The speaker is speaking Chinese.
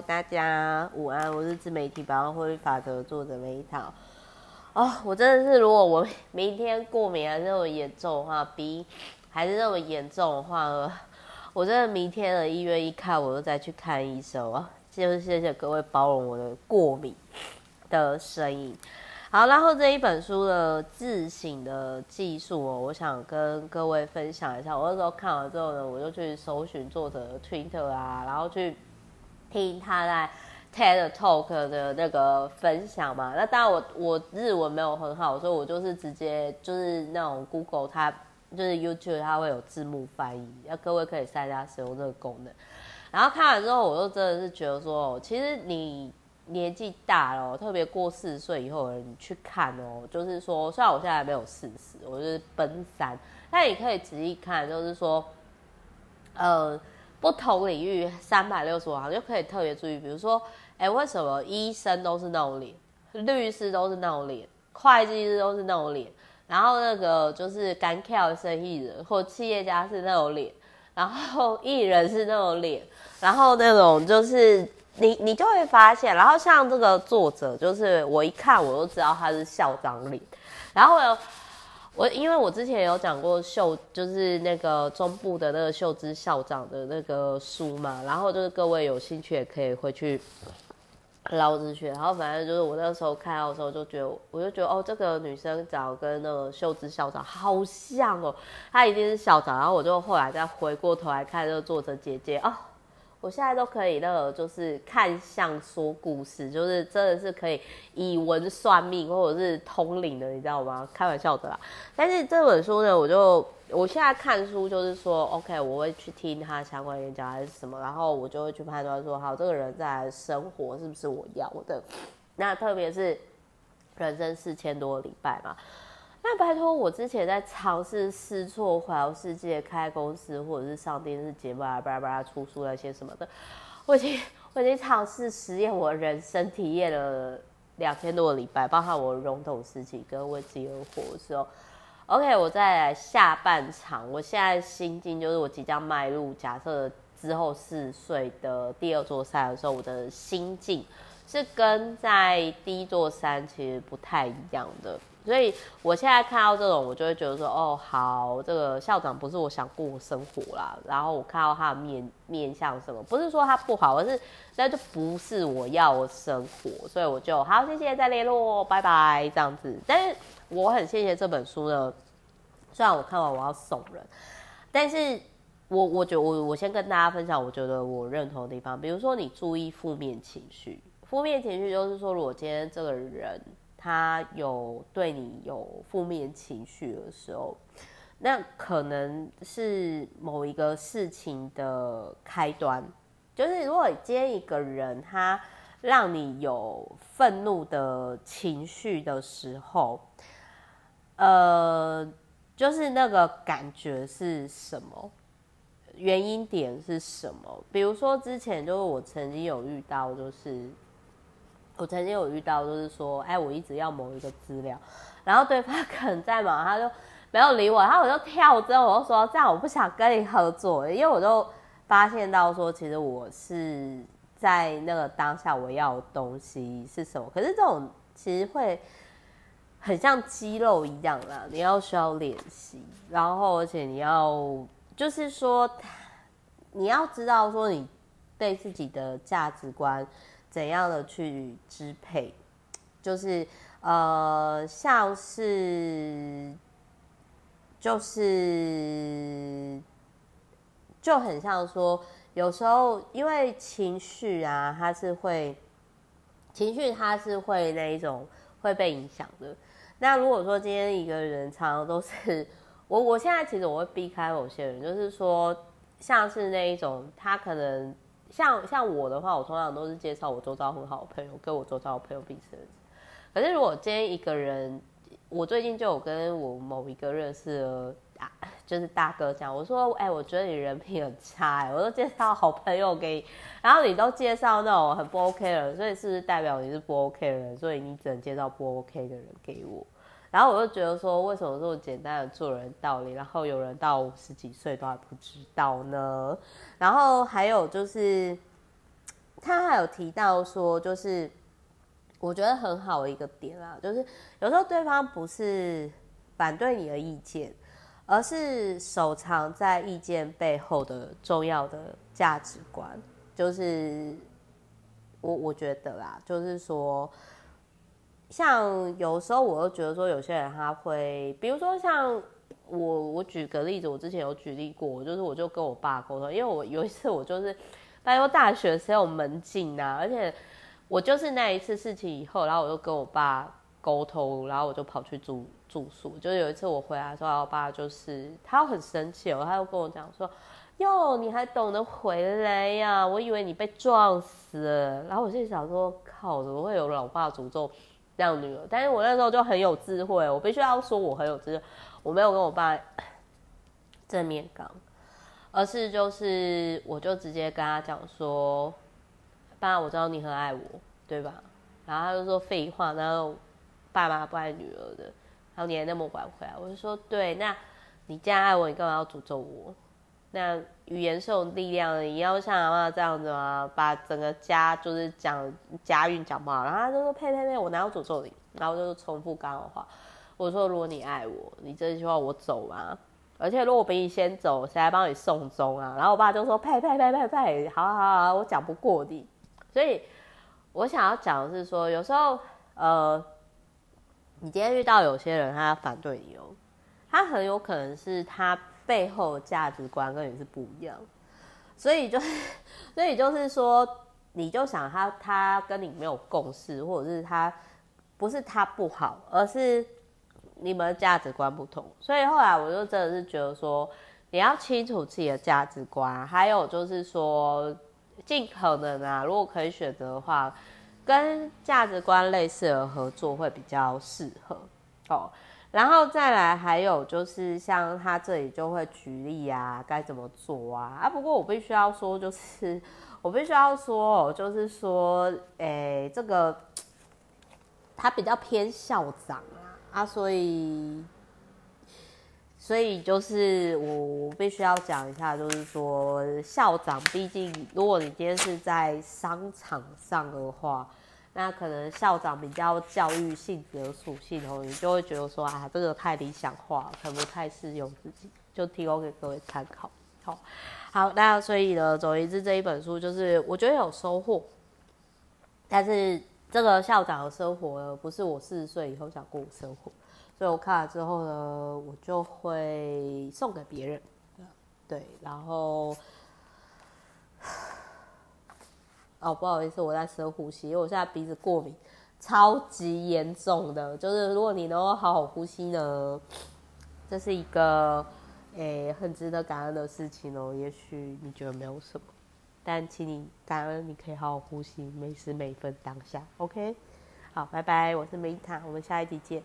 大家午安，我是自媒体百万获利法则作者梅桃。哦，我真的是，如果我明天过敏还是那么严重的话，鼻还是那么严重的话，我真的明天的医院一看，我就再去看医生啊。就是谢谢各位包容我的过敏的声音。好，然后这一本书的自省的技术哦，我想跟各位分享一下。我那时候看完之后呢，我就去搜寻作者的 Twitter 啊，然后去听他在 TED Talk 的那个分享嘛。那当然我我日文没有很好，所以我就是直接就是那种 Google 它就是 YouTube 它会有字幕翻译，那各位可以在家使用这个功能。然后看完之后，我就真的是觉得说，其实你。年纪大了，特别过四十岁以后的人，你去看哦，就是说，虽然我现在还没有四十，我就是奔三，但你可以仔细看，就是说，呃，不同领域三百六十五行就可以特别注意，比如说，哎，为什么医生都是那种脸，律师都是那种脸，会计师都是那种脸，然后那个就是干跳的生意人或企业家是那种脸，然后艺人是那种脸，然后那种就是。你你就会发现，然后像这个作者，就是我一看我就知道他是校长脸。然后我，因为我之前有讲过秀，就是那个中部的那个秀芝校长的那个书嘛。然后就是各位有兴趣也可以回去捞资讯。然后反正就是我那时候看到的时候就觉得，我就觉得哦，这个女生长跟那个秀芝校长好像哦，她一定是校长。然后我就后来再回过头来看这个作者姐姐哦。我现在都可以那个，就是看相说故事，就是真的是可以以文算命或者是通灵的，你知道吗？开玩笑的啦。但是这本书呢，我就我现在看书就是说，OK，我会去听他相关演讲还是什么，然后我就会去判断说，好，这个人在生活是不是我要的？那特别是人生四千多个礼拜嘛。那拜托，我之前在尝试试错环游世界、开公司，或者是上电视节目啊、巴拉巴拉出书那些什么的，我已经我已经尝试实验我人生体验了两千多个礼拜，包括我荣总时期跟为自己而活的时候。OK，我再来下半场，我现在心境就是我即将迈入假设之后四岁的第二座山的时候，我的心境是跟在第一座山其实不太一样的。所以我现在看到这种，我就会觉得说，哦，好，这个校长不是我想过生活啦。然后我看到他的面面相什么，不是说他不好，而是那就不是我要的生活。所以我就好，谢谢，再联络，拜拜，这样子。但是我很谢谢这本书呢，虽然我看完我要送人，但是我我觉得我我先跟大家分享，我觉得我认同的地方，比如说你注意负面情绪，负面情绪就是说，如果今天这个人。他有对你有负面情绪的时候，那可能是某一个事情的开端。就是如果今天一个人他让你有愤怒的情绪的时候，呃，就是那个感觉是什么？原因点是什么？比如说之前就是我曾经有遇到，就是。我曾经有遇到，就是说，哎，我一直要某一个资料，然后对方 可能在忙，他就没有理我，然后我就跳针，我就说这样我不想跟你合作，因为我就发现到说，其实我是在那个当下我要的东西是什么，可是这种其实会很像肌肉一样啦，你要需要练习，然后而且你要就是说，你要知道说你对自己的价值观。怎样的去支配，就是呃，像是，就是，就很像说，有时候因为情绪啊，它是会，情绪它是会那一种会被影响的。那如果说今天一个人常常都是我，我现在其实我会避开某些人，就是说，像是那一种他可能。像像我的话，我通常都是介绍我周遭很好的朋友，跟我周遭的朋友彼此。可是如果今天一个人，我最近就有跟我某一个认识的啊，就是大哥讲，我说，哎、我觉得你人品很差，哎，我都介绍好朋友给你，然后你都介绍那种很不 OK 的人，所以是不是代表你是不 OK 的人？所以你只能介绍不 OK 的人给我。然后我就觉得说，为什么这么简单的做人道理，然后有人到五十几岁都还不知道呢？然后还有就是，他还有提到说，就是我觉得很好的一个点啊，就是有时候对方不是反对你的意见，而是收藏在意见背后的重要的价值观。就是我我觉得啦，就是说。像有时候我又觉得说，有些人他会，比如说像我，我举个例子，我之前有举例过，就是我就跟我爸沟通，因为我有一次我就是，大家说大学时候有门禁呐，而且我就是那一次事情以后，然后我就跟我爸沟通，然后我就跑去住住宿，就是有一次我回来的时候，我爸就是他很生气哦，他就跟我讲说，哟，你还懂得回来呀？我以为你被撞死了，然后我就想说，靠，怎么会有老爸诅咒？样女儿，但是我那时候就很有智慧，我必须要说我很有智慧，我没有跟我爸正面刚，而是就是我就直接跟他讲说，爸，我知道你很爱我，对吧？然后他就说废话，然后爸妈不爱女儿的，然后你还那么晚回来，我就说对，那你既然爱我，你干嘛要诅咒我？那语言是有力量的，你要像阿妈这样子吗？把整个家就是讲家运讲不好，然后他就说呸呸呸，我哪有诅咒你？然后我就重复刚的话，我说如果你爱我，你这句话我走吗？而且如果我比你先走，谁来帮你送终啊？然后我爸就说呸呸呸呸呸，好好好，我讲不过你。所以我想要讲的是说，有时候呃，你今天遇到有些人，他反对你哦，他很有可能是他。背后的价值观跟你是不一样，所以就是，所以就是说，你就想他他跟你没有共识，或者是他不是他不好，而是你们的价值观不同。所以后来我就真的是觉得说，你要清楚自己的价值观，还有就是说，尽可能啊，如果可以选择的话，跟价值观类似的合作会比较适合哦。然后再来，还有就是像他这里就会举例啊，该怎么做啊？啊，不过我必须要说，就是我必须要说，就是说，诶，这个他比较偏校长啊，啊，所以，所以就是我必须要讲一下，就是说校长，毕竟如果你今天是在商场上的话。那可能校长比较教育性质的属性哦，你就会觉得说啊，这个太理想化，可能不太适用自己，就提供给各位参考。好，好，那所以呢，总而言之，这一本书就是我觉得有收获，但是这个校长的生活呢，不是我四十岁以后想过的生活，所以我看了之后呢，我就会送给别人，对，然后。哦，不好意思，我在深呼吸，因为我现在鼻子过敏，超级严重的。就是如果你能够好好呼吸呢，这是一个诶、很值得感恩的事情哦。也许你觉得没有什么，但请你感恩，你可以好好呼吸，每时每分当下。OK，好，拜拜，我是梅塔，我们下一集见。